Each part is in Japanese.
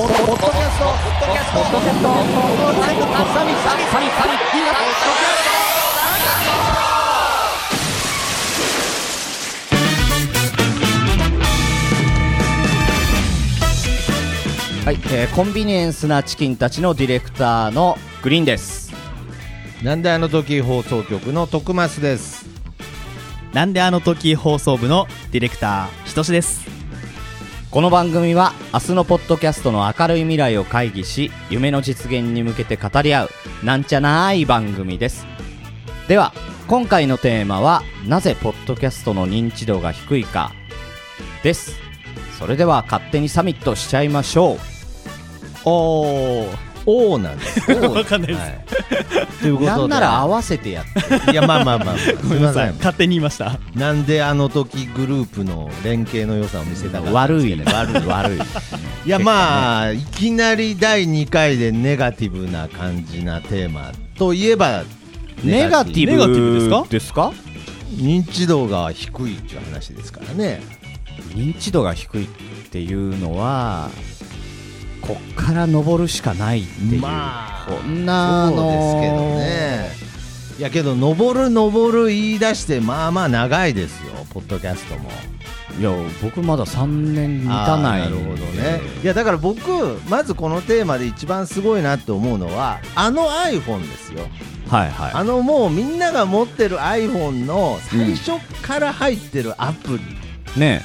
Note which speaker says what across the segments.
Speaker 1: ポッドキャストポッドキャストポッドキャストポッドキャストサミサミサミサミサミはい、えーコンビニエンスなチキンたちのディレクターのグリーンです。
Speaker 2: なんであの時放送局の徳増です。
Speaker 3: なんであの時放送部のディレクターひとしです
Speaker 1: この番組は明日のポッドキャストの明るい未来を会議し夢の実現に向けて語り合うなんちゃない番組です。では今回のテーマはなぜポッドキャストの認知度が低いかです。それでは勝手にサミットしちゃいましょう。
Speaker 2: おー。おーなんです
Speaker 3: わかんないです。
Speaker 2: はい、ということで。
Speaker 1: なんなら合わせてやって。
Speaker 2: いやまあまあまあ、まあ、すみません。
Speaker 3: 勝手に言いました。
Speaker 2: なんであの時グループの連携の良さを見せたか
Speaker 1: 悪い
Speaker 2: ですけど。
Speaker 1: 悪い。悪い。
Speaker 2: い。やまあいきなり第2回でネガティブな感じなテーマといえば
Speaker 1: ネガティブ
Speaker 3: ネガティブですか？
Speaker 1: ですか？
Speaker 2: 認知度が低いっていう話ですからね。
Speaker 1: 認知度が低いっていうのはこっから登るしかないっていう、
Speaker 2: まあ。
Speaker 1: こんなあ
Speaker 2: そう
Speaker 1: の
Speaker 2: ですけどね。いやけど登る登る言い出してまあまあ長いですよポッドキャストも。
Speaker 1: いや僕まだ3年満たない
Speaker 2: なるほどね。いやだから僕まずこのテーマで一番すごいなって思うのはあの iPhone ですよ。
Speaker 1: はいはい。
Speaker 2: あのもうみんなが持ってる iPhone の最初から入ってるアプリ、
Speaker 1: ね。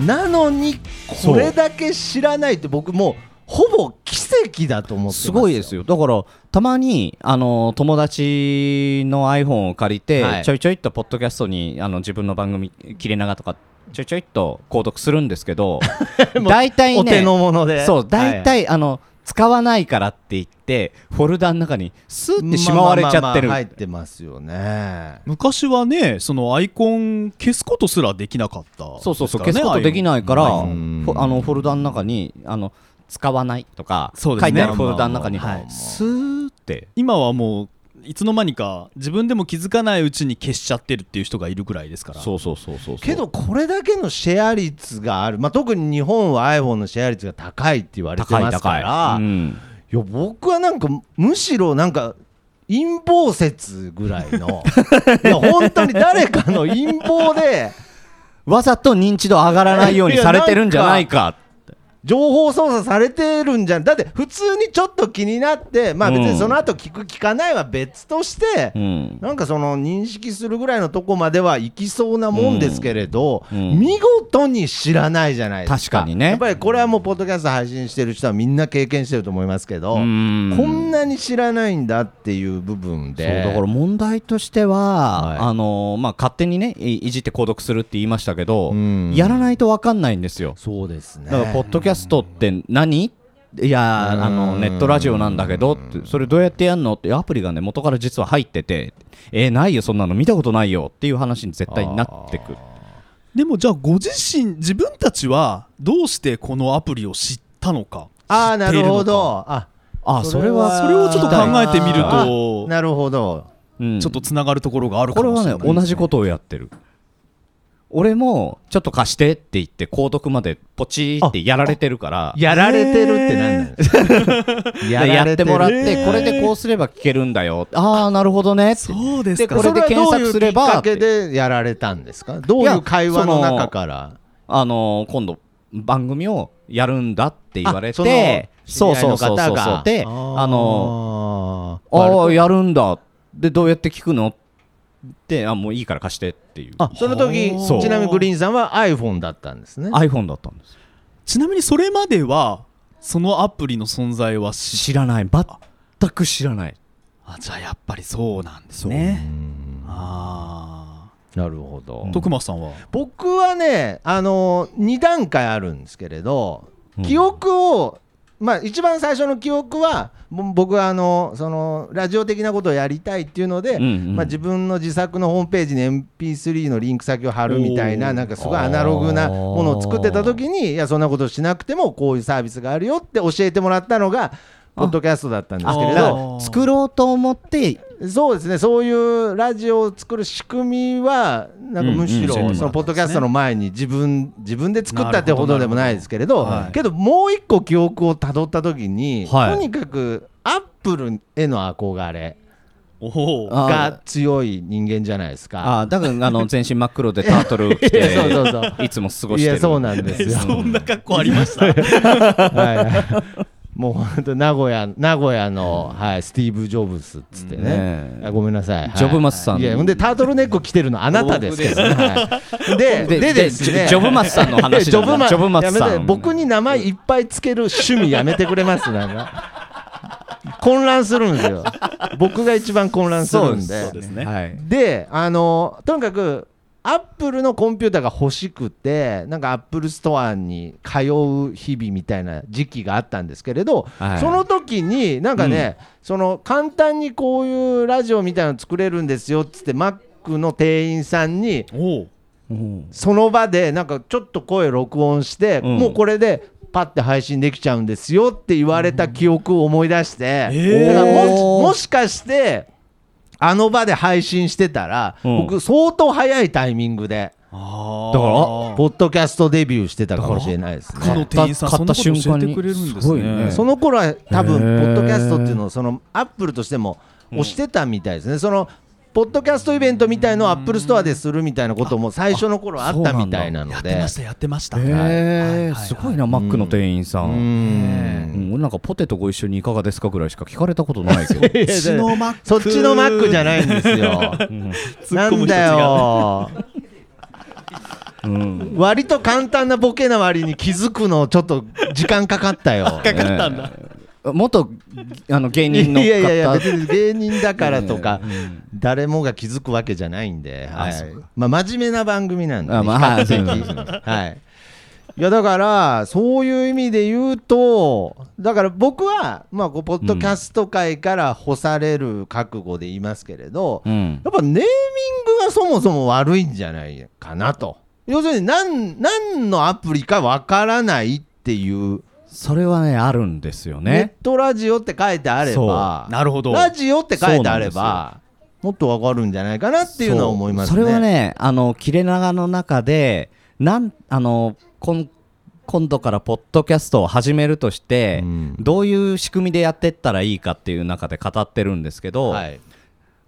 Speaker 2: なのにこれだけ知らないって僕もうほぼ奇跡だと思ってます
Speaker 1: すごいですよ。だからたまにあの友達の iPhone を借りて、
Speaker 2: はい。
Speaker 1: ちょいちょいっとポッドキャストにあの自分の番組切れ長とかちょいちょいっと購読するんですけど 大体ね
Speaker 2: お手の物で。
Speaker 1: そう大体、あの使わないからって言ってフォルダの中にスーってしまわれちゃってる、
Speaker 2: まあまあまあ入ってますよね。
Speaker 3: 昔はねそのアイコン消すことすらできなかった
Speaker 1: そうそうそう、消すことできないから、あのフォルダの中にあの使わないとか、
Speaker 3: そうですね。
Speaker 1: 書いてあるフォルダの中に、スーって。
Speaker 3: 今はもういつの間にか自分でも気づかないうちに消しちゃってるっていう人がいるぐらいですから。
Speaker 1: そうそうそうそう
Speaker 2: けどこれだけのシェア率がある、まあ、特に日本は iPhone のシェア率が高いって言われて
Speaker 1: 高い
Speaker 2: ますか
Speaker 1: 高い、
Speaker 2: ら、
Speaker 1: うん。
Speaker 2: いや僕はなんかむしろなんか陰謀説ぐらいの。いや本当に誰かの陰謀で。
Speaker 1: わざと認知度上がらないようにされてるんじゃないか
Speaker 2: 情報操作されてるんじゃん。だって普通にちょっと気になってまあ別にその後聞く聞かないは別として、
Speaker 1: うん。
Speaker 2: なんかその認識するぐらいのとこまでは行きそうなもんですけれど、
Speaker 1: うん。うん。
Speaker 2: 見事に知らないじゃないですか。
Speaker 1: 確かにね。
Speaker 2: やっぱりこれはもうポッドキャスト配信してる人はみんな経験してると思いますけど、
Speaker 1: うん。
Speaker 2: こんなに知らないんだっていう部分で。
Speaker 1: だから問題としては、
Speaker 2: はい。
Speaker 1: あのまあ、勝手にねいいじって購読するって言いましたけど、
Speaker 2: うん。
Speaker 1: やらないと分かんないんですよ。
Speaker 2: そうですね。
Speaker 1: だからポッドキャストって何？いやーあの
Speaker 2: うん
Speaker 1: ネットラジオなんだけどってそれどうやってやんの？ってアプリがね元から実は入っててえー、ないよそんなの。見たことないよっていう話に絶対になってく。
Speaker 3: でもじゃあご自身自分たちはどうしてこのアプリを知ったのか
Speaker 2: ああなるほ
Speaker 3: 知っていのか。
Speaker 2: ど。あ。
Speaker 1: あそれは
Speaker 3: それをちょっと考えてみる
Speaker 2: あ
Speaker 3: と
Speaker 2: なるほど。
Speaker 1: うん。
Speaker 3: ちょっとつながるところがあるか
Speaker 1: これはね
Speaker 3: もしれないですね
Speaker 1: 同じことをやってる俺もちょっと貸してって言って購読までポチーってやられてるから。
Speaker 2: やられてるって何なんですか
Speaker 1: でやってもらってこれでこうすれば聞けるんだよ。ああなるほどね。
Speaker 3: そうですか。
Speaker 1: でこれで検索すれば
Speaker 2: それはどういうきっかけでやられたんですか？どういう会話の中から？
Speaker 1: あのー今度番組をやるんだって言われて
Speaker 2: の
Speaker 1: そうそうそうそうで
Speaker 2: あ
Speaker 1: あの
Speaker 2: ー。
Speaker 1: ああやるんだ。でどうやって聞くの？ってあもういいから貸してっていう。
Speaker 2: あその時ちなみにグリーンさんは iPhone だったんですね。
Speaker 1: iPhone だったんです。
Speaker 3: ちなみにそれまではそのアプリの存在は知
Speaker 1: 知らない。全く知らない。
Speaker 3: あじゃあやっぱりそうなんです
Speaker 2: う
Speaker 3: ね
Speaker 2: ん。
Speaker 3: あ
Speaker 2: なるほど。
Speaker 3: あ徳間さんは？
Speaker 2: 僕はねあの2段階あるんですけれど
Speaker 1: うん。
Speaker 2: 記憶をまあ一番最初の記憶はぼ僕はあのそのラジオ的なことをやりたいっていうので、
Speaker 1: うんうん。
Speaker 2: まあ、自分の自作のホームページに MP3 のリンク先を貼るみたいななんかすごいアナログなものを作ってた時にいやそんなことしなくてもこういうサー。ビスがあるよって教えてもらったのがポッドキャストだったんですけれ
Speaker 3: あ
Speaker 2: ど
Speaker 3: ー
Speaker 1: 作ろうと思って
Speaker 2: そうですね。そういうラジオを作る仕組みはなんかむしろそのポッドキャストの前に自分自分で作ったってほどでもないですけれどけどもう一個記憶をたどった時に
Speaker 1: はい。
Speaker 2: とにかくアップルへの憧れが強い人間じゃないですか。
Speaker 1: あだからあの全身真っ黒でタートル着て
Speaker 2: そうそうそう。
Speaker 1: いつも過ごしてる。
Speaker 2: いやそうなんですよ。
Speaker 3: そんな格好ありました。
Speaker 2: はいはいもう本当名古屋名古屋の、はい、スティーブ・ジョブスっつってね。あごめんなさい、はい。
Speaker 1: ジョブマスさん。
Speaker 2: いやでタートルネック着てるのあなたですけどね、はい、で
Speaker 1: で
Speaker 2: で
Speaker 1: ジョブマスさんの話
Speaker 2: ジョブマ
Speaker 1: ジョブマスさん。
Speaker 2: 僕に名前いっぱいつける趣味やめてくれますなんか。混乱するんですよ。僕が一番混乱するんで。
Speaker 3: そうですね。
Speaker 1: はい。
Speaker 2: であのとにかくアップルのコンピューターが欲しくてなんかアップルストアに通う日々みたいな時期があったんですけれど、
Speaker 1: はい。
Speaker 2: その時になんかね、その簡単にこういうラジオみたいなの作れるんですよっつってマックの店員さんにその場でなんかちょっと声録音して、
Speaker 1: うん。
Speaker 2: もうこれでパッて配信できちゃうんですよって言われた記憶を思い出して、
Speaker 3: えー。
Speaker 2: だからもしかしてあの場で配信してたら、
Speaker 1: うん。
Speaker 2: 僕相当早いタイミングで。
Speaker 3: あ
Speaker 1: だから
Speaker 2: ポッドキャストデビューしてたかもしれないですね。
Speaker 3: 店員さん
Speaker 1: 買った
Speaker 3: そんなこと教えて
Speaker 1: 瞬間に
Speaker 3: くれるんです
Speaker 1: すごいね。
Speaker 3: ね
Speaker 2: その頃は多分
Speaker 1: へ
Speaker 2: ポ
Speaker 1: ー
Speaker 2: ッドキャストっていうのをそのアップルとしても推してたみたいですね。そのポッドキャストイベントみたいのをアップルストアでするみたいなことも最初の頃あったみたいな
Speaker 3: や
Speaker 2: ので。
Speaker 3: ってましたやってました。
Speaker 1: すごいなマックの店員さ
Speaker 2: うん。
Speaker 1: うん。俺なんかポテトご一緒にいかがですかぐらいしか聞かれたことないけど。
Speaker 3: そっちのマック
Speaker 2: じゃないんですよ。なんだよ。
Speaker 1: うん。
Speaker 2: 割と簡単なボケな割に気づくのちょっと時間かかったよ。
Speaker 3: かかったんだ
Speaker 1: 元あの芸
Speaker 2: い
Speaker 1: 人の方。
Speaker 2: やいやいや別に芸人だからとか
Speaker 1: うん。
Speaker 2: 誰もが気づくわけじゃないんで、はい。まあ真面目な番組なんで、ね、
Speaker 1: あまあはい
Speaker 2: い。い。やだからそういう意味で言うとだから僕はまあこうポッドキャスト界から干される覚悟で言いますけれど、
Speaker 1: うん。
Speaker 2: やっぱネーミングがそもそも悪いんじゃないかなと。要するに何何のアプリかわからないっていう、
Speaker 1: それはねあるんですよ
Speaker 2: ネ
Speaker 1: ね
Speaker 2: ットラジオって書いてあれば
Speaker 3: なるほど。
Speaker 2: ラジオって書いてあればもっとわかるんじゃないかなっていうのは思いますね。
Speaker 1: それはねあの切れ長の中でなんあの今今度からポッドキャストを始めるとして、
Speaker 2: うん。
Speaker 1: どういう仕組みでやってったらいいかっていう中で語ってるんですけど、
Speaker 2: はい、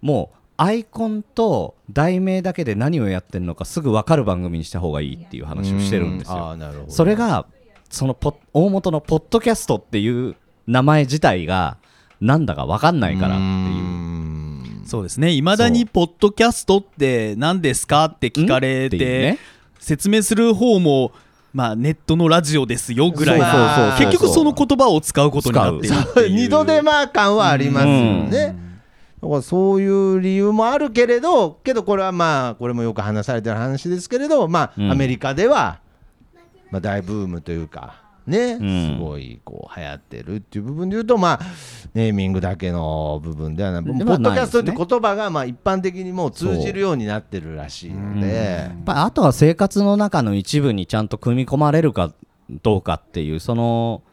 Speaker 1: もうアイコンと題名だけで何をやってるのかすぐ分かる番組にした方がいいっていう話をしてるんですよ。それがそのポ大元のポッドキャストっていう名前自体がなんだか分かんないからっていう。
Speaker 2: うん。
Speaker 3: そうですね。いまだにポッドキャストって何ですかって聞かれ
Speaker 1: てね。
Speaker 3: 説明する方もまあネットのラジオですよぐらい。結局その言葉を使うことになっているっていう。
Speaker 2: 二度手間感はありますよね。だからそういう理由もあるけれどけどこれはまあこれもよく話されてる話ですけれどまあ、
Speaker 1: うん。
Speaker 2: アメリカでは、まあ、大ブームというかね、
Speaker 1: ん。
Speaker 2: すごいこう流行ってるっていう部分で言うとまあネーミングだけの部分ではない。ポッドキャストって言葉がまあ一般的にもう通じるようになってるらしいので。
Speaker 1: やっぱあとは生活の中の一部にちゃんと組み込まれるかどうかっていうその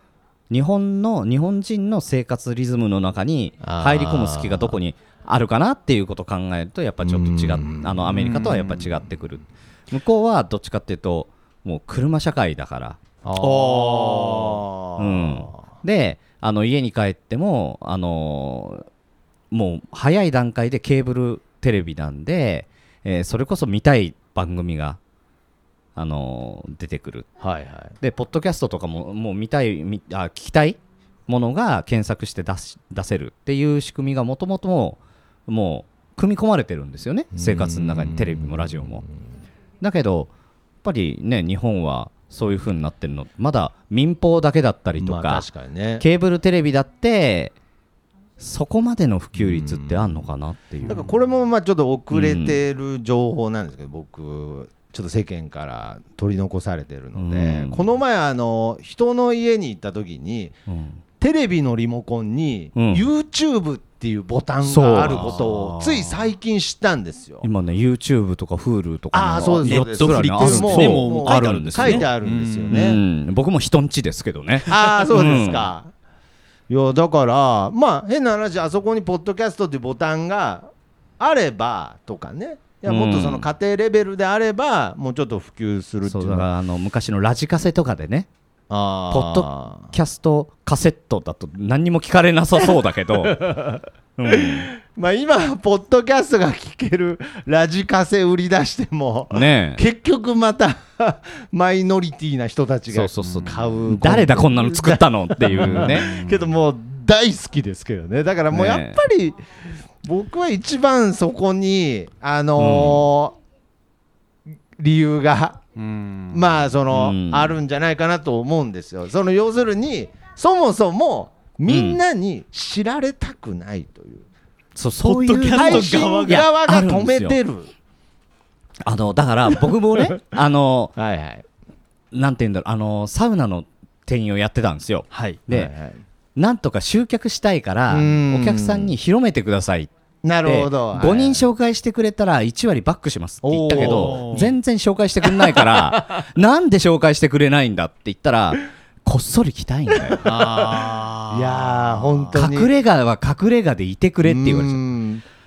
Speaker 1: 日本の日本人の生活リズムの中に入り込む隙がどこにあるかなっていうことを考えるとやっぱちょっと違っ
Speaker 2: うん。
Speaker 1: あのアメリカとはやっぱ違ってくる。向こうはどっちかっていうともう車社会だから。
Speaker 2: あー。
Speaker 1: うん。であの家に帰ってもあのもう早い段階でケーブルテレビなんで、えーそれこそ見たい番組があの出てくる。
Speaker 2: はいはい。
Speaker 1: でポッドキャストとかももう見たいみあ聞きたいものが検索して出し出せるっていう仕組みがもともともう組み込まれてるんですよね。生活の中にテレビもラジオも。だけどぱりね日本はそういう風になってるの。まだ民放だけだったりとか,、
Speaker 2: まあ確かにね。
Speaker 1: ケーブルテレビだってそこまでの普及率ってあんのかなっていう。
Speaker 2: だからこれもまあちょっと遅れてる情報なんですけど、僕ちょっと世間から取り残されてるので、
Speaker 1: うん。
Speaker 2: この前あの人の家に行った時に
Speaker 1: うん。
Speaker 2: テレビのリモコンに
Speaker 1: うん。
Speaker 2: YouTube っていうボタンがあることをつい最近知ったんですよ。
Speaker 1: 今ね YouTube とか Hulu とか
Speaker 2: ああそうですそうです。
Speaker 3: ネットフリックス
Speaker 2: もう
Speaker 3: もうあるんですね
Speaker 2: 書いてあるんですよ
Speaker 1: う
Speaker 2: ね。
Speaker 1: ん僕も人んちですけどね
Speaker 2: ああそうですか。いやだからまあ変な話あそこにポッドキャストっていうボタンがあればとかねいやもっとその家庭レベルであればもうちょっと普及するっていううのは
Speaker 1: そだからあの昔のラジカセとかでねポッドキャストカセットだと何にも聞かれなさそうだけど、うん。
Speaker 2: まあ今ポッドキャストが聞けるラジカセ売り出しても
Speaker 1: ねえ。
Speaker 2: 結局また マイノリティな人たちが買う。
Speaker 1: 誰だこんなの作ったのっていう ね。
Speaker 2: けどもう大好きですけどね。だからもうやっぱり僕は一番そこにあのー理由が
Speaker 3: うん
Speaker 2: まあその、
Speaker 1: うん。
Speaker 2: あるんじゃないかなと思うんですよ。その要するにそもそもみんなに知られたくないという、
Speaker 1: そうそういう
Speaker 3: ポッドキャスト
Speaker 2: 配信
Speaker 3: 側
Speaker 2: が止めてる。
Speaker 1: あのだから僕もね あの
Speaker 2: はいはい。
Speaker 1: なんて言うんだろうあのサウナの店員をやってたんですよ。
Speaker 3: はい。
Speaker 1: で、
Speaker 2: はいはい。
Speaker 1: なんとか集客したいから
Speaker 2: うん。
Speaker 1: お客さんに広めてくださいって
Speaker 2: なるほど、
Speaker 1: 5人紹介してくれたら1割バックしますって言ったけ
Speaker 3: お
Speaker 1: ど
Speaker 3: ー。
Speaker 1: 全然紹介してくれないから なんで紹介してくれないんだって言ったらこっそり来たいんだよ。
Speaker 3: あ
Speaker 2: いやー本当に。
Speaker 1: 隠れ家は隠れ家でいてくれって言われちゃっ
Speaker 2: う。ん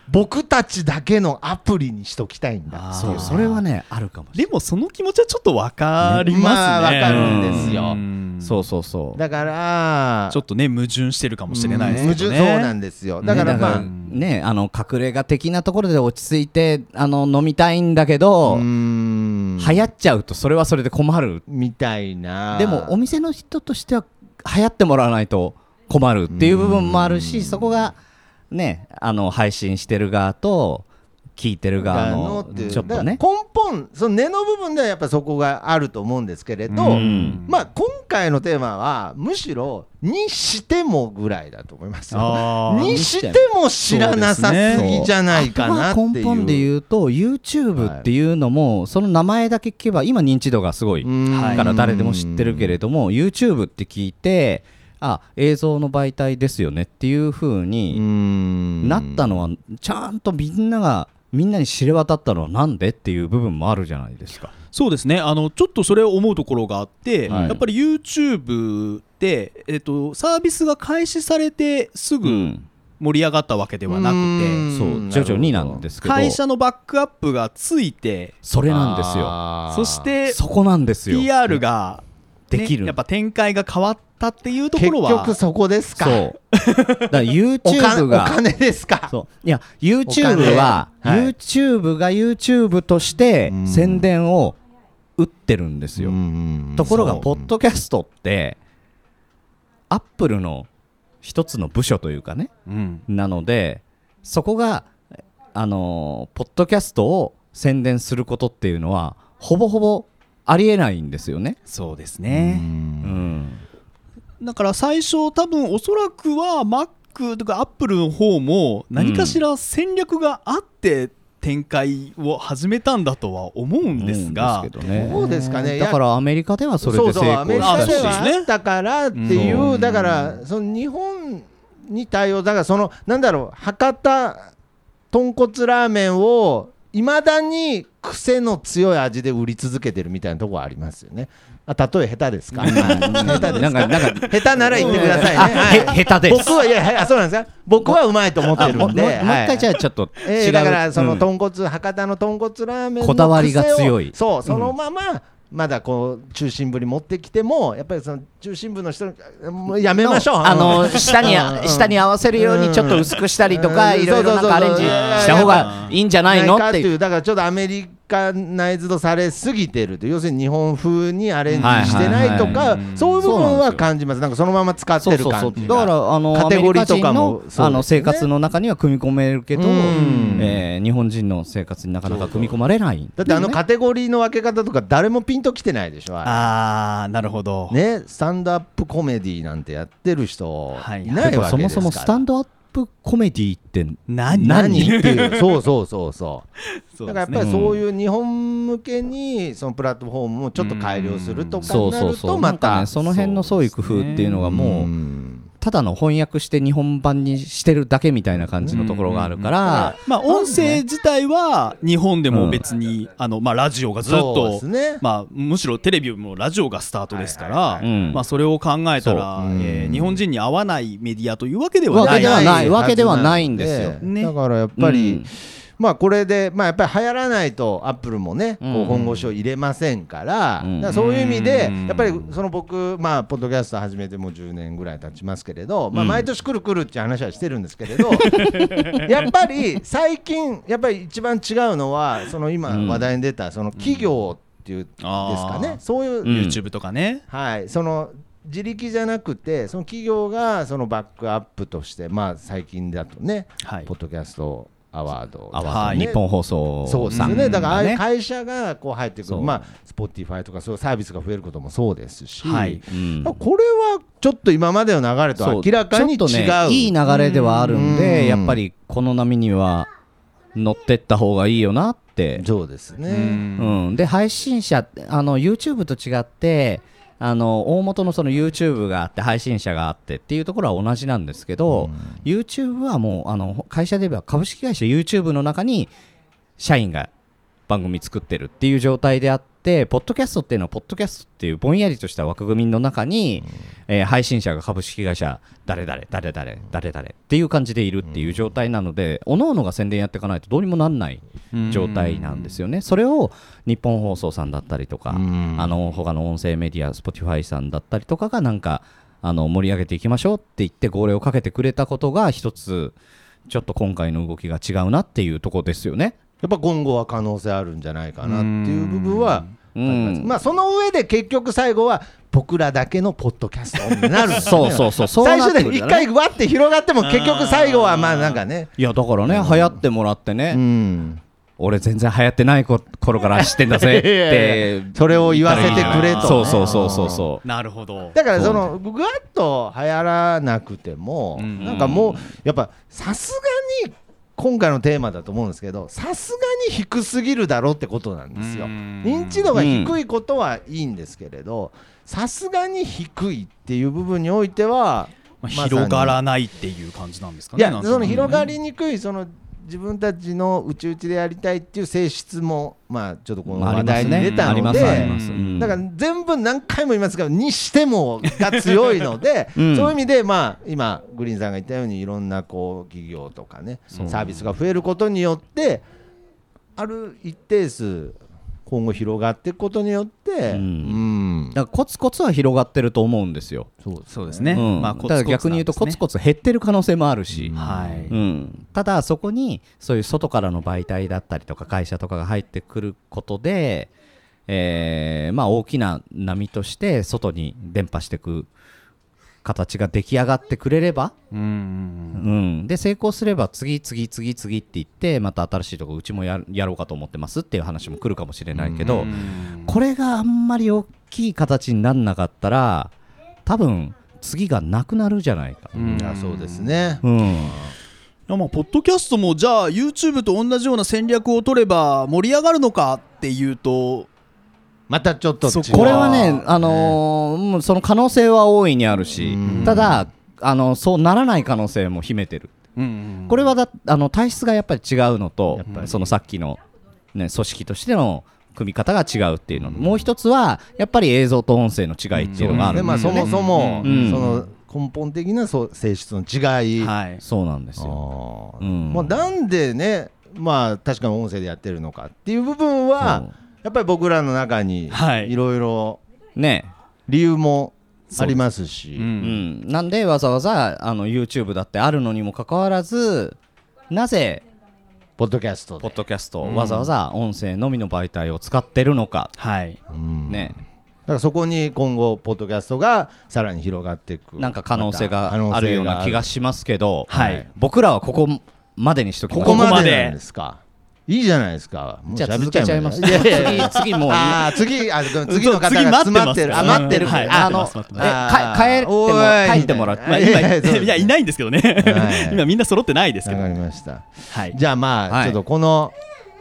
Speaker 2: 僕たちだけのアプリにしときたいんだ。
Speaker 1: そうそれはねあるかもしれ
Speaker 3: でもその気持ちはちょっとわかりますね。
Speaker 2: まあわかるんですよ。
Speaker 1: そうそうそう。
Speaker 2: だから
Speaker 3: ちょっとね矛盾してるかもしれないですね。
Speaker 2: 矛盾そうなんですよ。だから
Speaker 1: ね
Speaker 2: まあ、
Speaker 1: ねあの隠れ家的なところで落ち着いてあの飲みたいんだけど、流行っちゃうとそれはそれで困る。
Speaker 2: みたいな。
Speaker 1: でもお店の人としては流行ってもらわないと困るっていう部分もあるしそこがねあの配信してる側と聞いてる側の
Speaker 2: っていう。
Speaker 1: ちょっとね。
Speaker 2: 根本その根の部分ではやっぱそこがあると思うんですけれど、
Speaker 1: うん。
Speaker 2: まあ今回のテーマはむしろにしてもぐらいだと思います にしても知らなさすぎじゃないかなっていう。
Speaker 1: あとは根本で言うと YouTube っていうのもその名前だけ聞けば今認知度がすごいから誰でも知ってるけれども YouTube って聞いてあ映像の媒体ですよねっていう風になったのはちゃんとみんながみんなに知れ渡ったのはなんでっていう部分もあるじゃないですか。
Speaker 3: そうですね。あのちょっとそれを思うところがあって、
Speaker 1: はい。
Speaker 3: やっぱり YouTube って、えっとサービスが開始されてすぐ
Speaker 1: うん。
Speaker 3: 盛り上がったわけではなくて、
Speaker 2: うん。
Speaker 1: そう徐々になんですけど。
Speaker 3: 会社のバックアップがついて
Speaker 1: それなんですよ。
Speaker 3: そして
Speaker 1: そこなんですよ。
Speaker 3: PR が、ね
Speaker 1: できる。
Speaker 3: やっぱ展開が変わったっていうとこ
Speaker 2: 結
Speaker 3: ろは。
Speaker 2: 局そこですか。
Speaker 1: そう。だから YouTube
Speaker 2: お金お
Speaker 1: が
Speaker 2: 金ですか。
Speaker 1: そう。いや YouTube は、
Speaker 2: はい。
Speaker 1: YouTube が YouTube として
Speaker 2: うん。
Speaker 1: 宣伝を打ってるんですよ、
Speaker 2: うん
Speaker 1: ところがポッドキャストってアップルの一つの部署というかね。
Speaker 3: うん。
Speaker 1: なのでそこがあのーポッドキャストを宣伝することっていうのはほぼほぼありえないんですよね。
Speaker 3: そうです
Speaker 2: う
Speaker 3: ね、
Speaker 1: うん。ん、
Speaker 3: だから最初多分おそらくは Mac とか Apple の方も何かしら戦略があって展開を始めたんだとは思うんですが、
Speaker 1: うんですけどね。
Speaker 2: どうですかね。
Speaker 1: だからアメリカではそれで成
Speaker 2: そうそうアメ
Speaker 1: 功したし
Speaker 2: リカでは。あったからっていう、
Speaker 3: うん。
Speaker 2: だからその日本に対応だからそのなんだろう博多豚骨ラーメンをいまだに癖の強い味で売り続けてるみたいなところありますよね。あ例え下手ですか、下手です
Speaker 1: なんかなんか
Speaker 2: 下手なら言ってくださいね。
Speaker 1: あ
Speaker 2: はい。
Speaker 1: へ下手です。
Speaker 2: 僕はいやいやそうなんですか僕はうまいと思ってるんで。
Speaker 1: あもう一
Speaker 2: はい。
Speaker 1: 回じゃあちょっと違う、
Speaker 2: えーだからその
Speaker 1: うん。
Speaker 2: 豚骨、博多の豚骨ラーメンの
Speaker 1: こだわりが強い。
Speaker 2: そうそのまま、まだこう中心部に持ってきてもやっぱりその中心部の人やめましょう。
Speaker 1: あの下に
Speaker 2: うん。
Speaker 1: 下に合わせるようにちょっと薄くしたりとか
Speaker 2: うん。
Speaker 1: いろいろなんかアレンジした方がいいんじゃないの？
Speaker 2: か
Speaker 1: っていう。
Speaker 2: いう。だからちょっとアメリカナイズドされすぎてると要するに日本風にアレンジしてないと
Speaker 1: はい。
Speaker 2: か
Speaker 3: はいはい
Speaker 2: そういう部分は感じます。なんかそのまま使ってる感じ
Speaker 1: だからあの
Speaker 2: カテゴリーとかも
Speaker 1: あの生活の中には組み込めるけど、
Speaker 2: うん。
Speaker 1: えー日本人の生活になかなか組み込まれない。
Speaker 2: だってあのカテゴリーの分け方とか誰もピンときてないでしょあれ。
Speaker 3: ああなるほど、
Speaker 2: ね、スタンドアップコメディなんてやってる人
Speaker 3: はい
Speaker 2: い。ないわけですから、
Speaker 1: そもそもスタンドアップコメディって
Speaker 3: 何？
Speaker 2: 何？っていう。そうそうそうそう。だからやっぱりそういう日本向けにそのプラットフォームをちょっと改良するとか
Speaker 1: そう
Speaker 2: になる
Speaker 1: そうそう。
Speaker 2: とまた
Speaker 1: ねその辺の創意工夫っていうのがもう
Speaker 2: うん
Speaker 1: ただの翻訳して日本版にしてるだけみたいな感じのところがあるから、
Speaker 3: まあ音声自体は日本でも別に、あのまあラジオがずっとまあむしろテレビもラジオがスタートですから、
Speaker 2: はい。
Speaker 1: はいはい
Speaker 3: まあそれを考えたら、えー日本人に合わないメディアというわけではない。
Speaker 1: わけではない。
Speaker 2: は
Speaker 1: わけではないんですよ。
Speaker 3: ね。
Speaker 2: だからやっぱり、
Speaker 1: うん
Speaker 2: まあこれで、まあ、やっぱり流行らないとアップルもね、
Speaker 1: うん。
Speaker 2: こう本腰を入れませんから,、からそういう意味で
Speaker 3: うん。
Speaker 2: やっぱりその僕、まあ、ポッドキャスト始めてもう10年ぐらい経ちますけれど、まあ、
Speaker 1: うん。
Speaker 2: 毎年来る来るっていう話はしてるんですけれど、やっぱり最近やっぱり一番違うのはその今
Speaker 1: うん。
Speaker 2: 話題に出たその企業っていうんですかね、そういう、
Speaker 1: うん。
Speaker 3: YouTube とかね、
Speaker 2: はい、その自力じゃなくてその企業がそのバックアップとしてまあ最近だとね
Speaker 3: はい。
Speaker 2: ポッドキャストアワード。
Speaker 1: あわ
Speaker 3: はい。
Speaker 1: 日本放送
Speaker 2: そうです
Speaker 1: さん
Speaker 2: よね。だからああいう
Speaker 1: ね
Speaker 2: 会社がこう入ってくる。まあ Spotify とかそういうサービスが増えることもそうですし、
Speaker 3: はい。
Speaker 1: うん
Speaker 2: これはちょっと今までの流れと明らかに違う。
Speaker 1: ちょっとねいい流れではあるんで、
Speaker 2: うん。
Speaker 1: やっぱりこの波には乗ってった方がいいよなって、
Speaker 2: そうですね、
Speaker 1: うん、で配信者あの YouTube と違ってあの大元のその YouTube があって配信者があってっていうところは同じなんですけど、YouTube はもうあの会社で言えば株式会社 YouTube の中に社員が番組作ってるっていう状態であってポッドキャストっていうのはポッドキャストっていうぼんやりとした枠組みの中に、えー配信者が株式会社誰々誰々誰々っていう感じでいるっていう状態なので、各々が宣伝やっていかないとどうにもなんない状態なんですよね。それを日本放送さんだったりとか、
Speaker 2: うん
Speaker 1: あの他の音声メディア Spotify さんだったりとかがなんかあの盛り上げていきましょうって言って号令をかけてくれたことが一つちょっと今回の動きが違うなっていうところですよね。
Speaker 2: やっぱ今後は可能性あるんじゃないかなっていう部分は
Speaker 1: う
Speaker 2: あります。
Speaker 1: ん。
Speaker 2: まあその上で結局最後は僕らだけのポッドキャストになる
Speaker 1: そうそうそう。そう
Speaker 2: 最初で一回わって広がっても結局最後はまあなんかね。
Speaker 1: いやだからね、流行ってもらってね、
Speaker 2: うん。
Speaker 1: 俺全然流行ってないこ頃から知ってんだぜっ
Speaker 2: いやい
Speaker 1: て
Speaker 2: やそれを言わせてくれとね。
Speaker 1: そうそうそうそうそ
Speaker 3: なるほど。
Speaker 2: だからそのぐわっと流行らなくても
Speaker 3: うん。
Speaker 2: なんかもうやっぱさすがに今回のテーマだと思うんですけどさすがに低すぎるだろうってことなんですよ。
Speaker 3: うん。
Speaker 2: 認知度が低いことはいいんですけれどさすがに低いっていう部分においては
Speaker 3: まあ広がらないっていう感じなんですか
Speaker 2: いや
Speaker 3: ねなんとなく
Speaker 2: その広がりにくいその自分たちの内々でやりたいっていう性質もまあちょっとこの
Speaker 1: まあ
Speaker 2: 話題に出たのでだから全部何回も言いますがにしてもが強いので、
Speaker 1: うん。
Speaker 2: そういう意味でまあ今グリーンさんが言ったようにいろんなこう企業とかねサービスが増えることによってある一定数今後広がっていくことによって、
Speaker 1: うん。
Speaker 2: うん。
Speaker 1: だからコツコツは広がってると思うんですよ、
Speaker 2: そう
Speaker 3: ですね、
Speaker 1: うん。
Speaker 3: まあコツコツ
Speaker 1: だから逆に言うとコツコツ減ってる可能性もあるし、
Speaker 3: はい、
Speaker 1: うん、ただそこにそういう外からの媒体だったりとか会社とかが入ってくることで、えーまあ、大きな波として外に伝播していく形が出来上がってくれれば、
Speaker 3: うん
Speaker 1: うん、で成功すれば次次次次って言ってまた新しいとこうちもややろうかと思ってますっていう話も来るかもしれないけど、
Speaker 3: うん
Speaker 1: これがあんまり大きい形にならなかったら多分次がなくなるじゃないか。
Speaker 2: うん。あそうですね、
Speaker 1: うん。
Speaker 3: いやまあポッドキャストもじゃあ YouTube と同じような戦略を取れば盛り上がるのかっていうと
Speaker 2: またちょっと違う。
Speaker 3: そ
Speaker 1: これはね、あのーその可能性は大いにあるし
Speaker 2: うん、
Speaker 1: ただ、あのそうならない可能性も秘めてる。これはだあの体質がやっぱり違うのとそのさっきの、ね、組織としての組み方が違うっていうの、もう一つは、やっぱり映像と音声の違いっていうのがある。
Speaker 2: そもそも、
Speaker 1: うん。
Speaker 2: その根本的なそう性質の違い、
Speaker 3: はい。
Speaker 1: そうなんですよ。
Speaker 2: あー。
Speaker 1: うん。
Speaker 2: まあ、なんでね、まあ、確かに音声でやってるのかっていう部分はやっぱり僕らの中に
Speaker 3: はい。
Speaker 2: いろいろ
Speaker 1: ね。
Speaker 2: 理由もありますし、
Speaker 3: う
Speaker 1: うん。ん、なんでわざわざあの YouTube だってあるのにもかかわらずなぜ
Speaker 2: ポッドキャストで。
Speaker 1: ポッ。ドキャスト、わざわざ音声のみの媒体を使ってるのか、
Speaker 3: はい。
Speaker 2: うん。
Speaker 1: ね、
Speaker 2: だからそこに今後、ポッドキャストがさらに広がっていく。
Speaker 1: なんか可能性があるような気が
Speaker 2: し
Speaker 1: しますけど、
Speaker 3: はい。
Speaker 1: 僕らはここまでにしとき
Speaker 2: こ
Speaker 1: ます
Speaker 2: こまで
Speaker 3: ここまで
Speaker 2: なんですか？いいじゃないですか。もう
Speaker 1: じゃあ
Speaker 2: 喋っ
Speaker 1: 続けちゃいます。
Speaker 2: いやいやいや。
Speaker 1: 次、次もう、
Speaker 2: ああ、次、あ、次の方
Speaker 3: 次
Speaker 2: が詰まってる。あ、
Speaker 3: うん。
Speaker 2: 待ってる。
Speaker 3: はい
Speaker 1: あの、帰っても帰ってもらって、
Speaker 3: まあ、
Speaker 2: い
Speaker 3: 今
Speaker 2: やい
Speaker 3: ないんですけどね、
Speaker 2: はい。
Speaker 3: 今みんな揃ってないですけ
Speaker 2: わ
Speaker 3: ど
Speaker 2: かりました。
Speaker 3: はい。
Speaker 2: じゃあまあ、
Speaker 1: はい
Speaker 2: ちょっとこの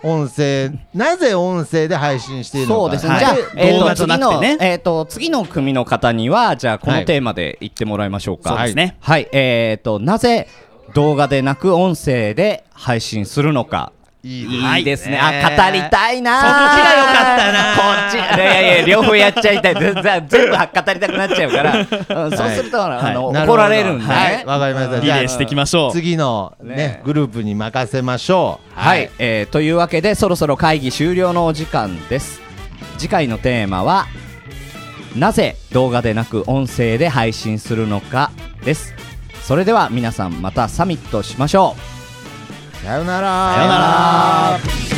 Speaker 2: 音声なぜ音声で配信しているのか。
Speaker 1: そうですね、
Speaker 3: はい。
Speaker 1: じゃあ、えー、と次の、
Speaker 3: ね
Speaker 1: えー、と次の組の方にはじゃあこのテーマで言ってもらいましょうか。
Speaker 3: そうですね。
Speaker 1: はい、えー、となぜ動画でなく音声で配信するのか
Speaker 2: いい
Speaker 1: いいですね。あ、語りたいな。
Speaker 3: そっちがよかったな
Speaker 1: こっち。いやいや、両方やっちゃいたい。全全部語りたくなっちゃうから。うんそうすると、あの、
Speaker 2: なるほど
Speaker 1: 怒られるんで。ね。
Speaker 2: はい。わかりました。
Speaker 3: リレーしていきましょう。
Speaker 2: 次の
Speaker 1: ね
Speaker 2: ね。グループに任せましょう。
Speaker 1: はい、えーというわけでそろそろ会議終了のお時間です。次回のテーマはなぜ動画でなく音声で配信するのかです。それでは皆さんまたサミットしましょう
Speaker 2: さよなら。
Speaker 3: さよなら。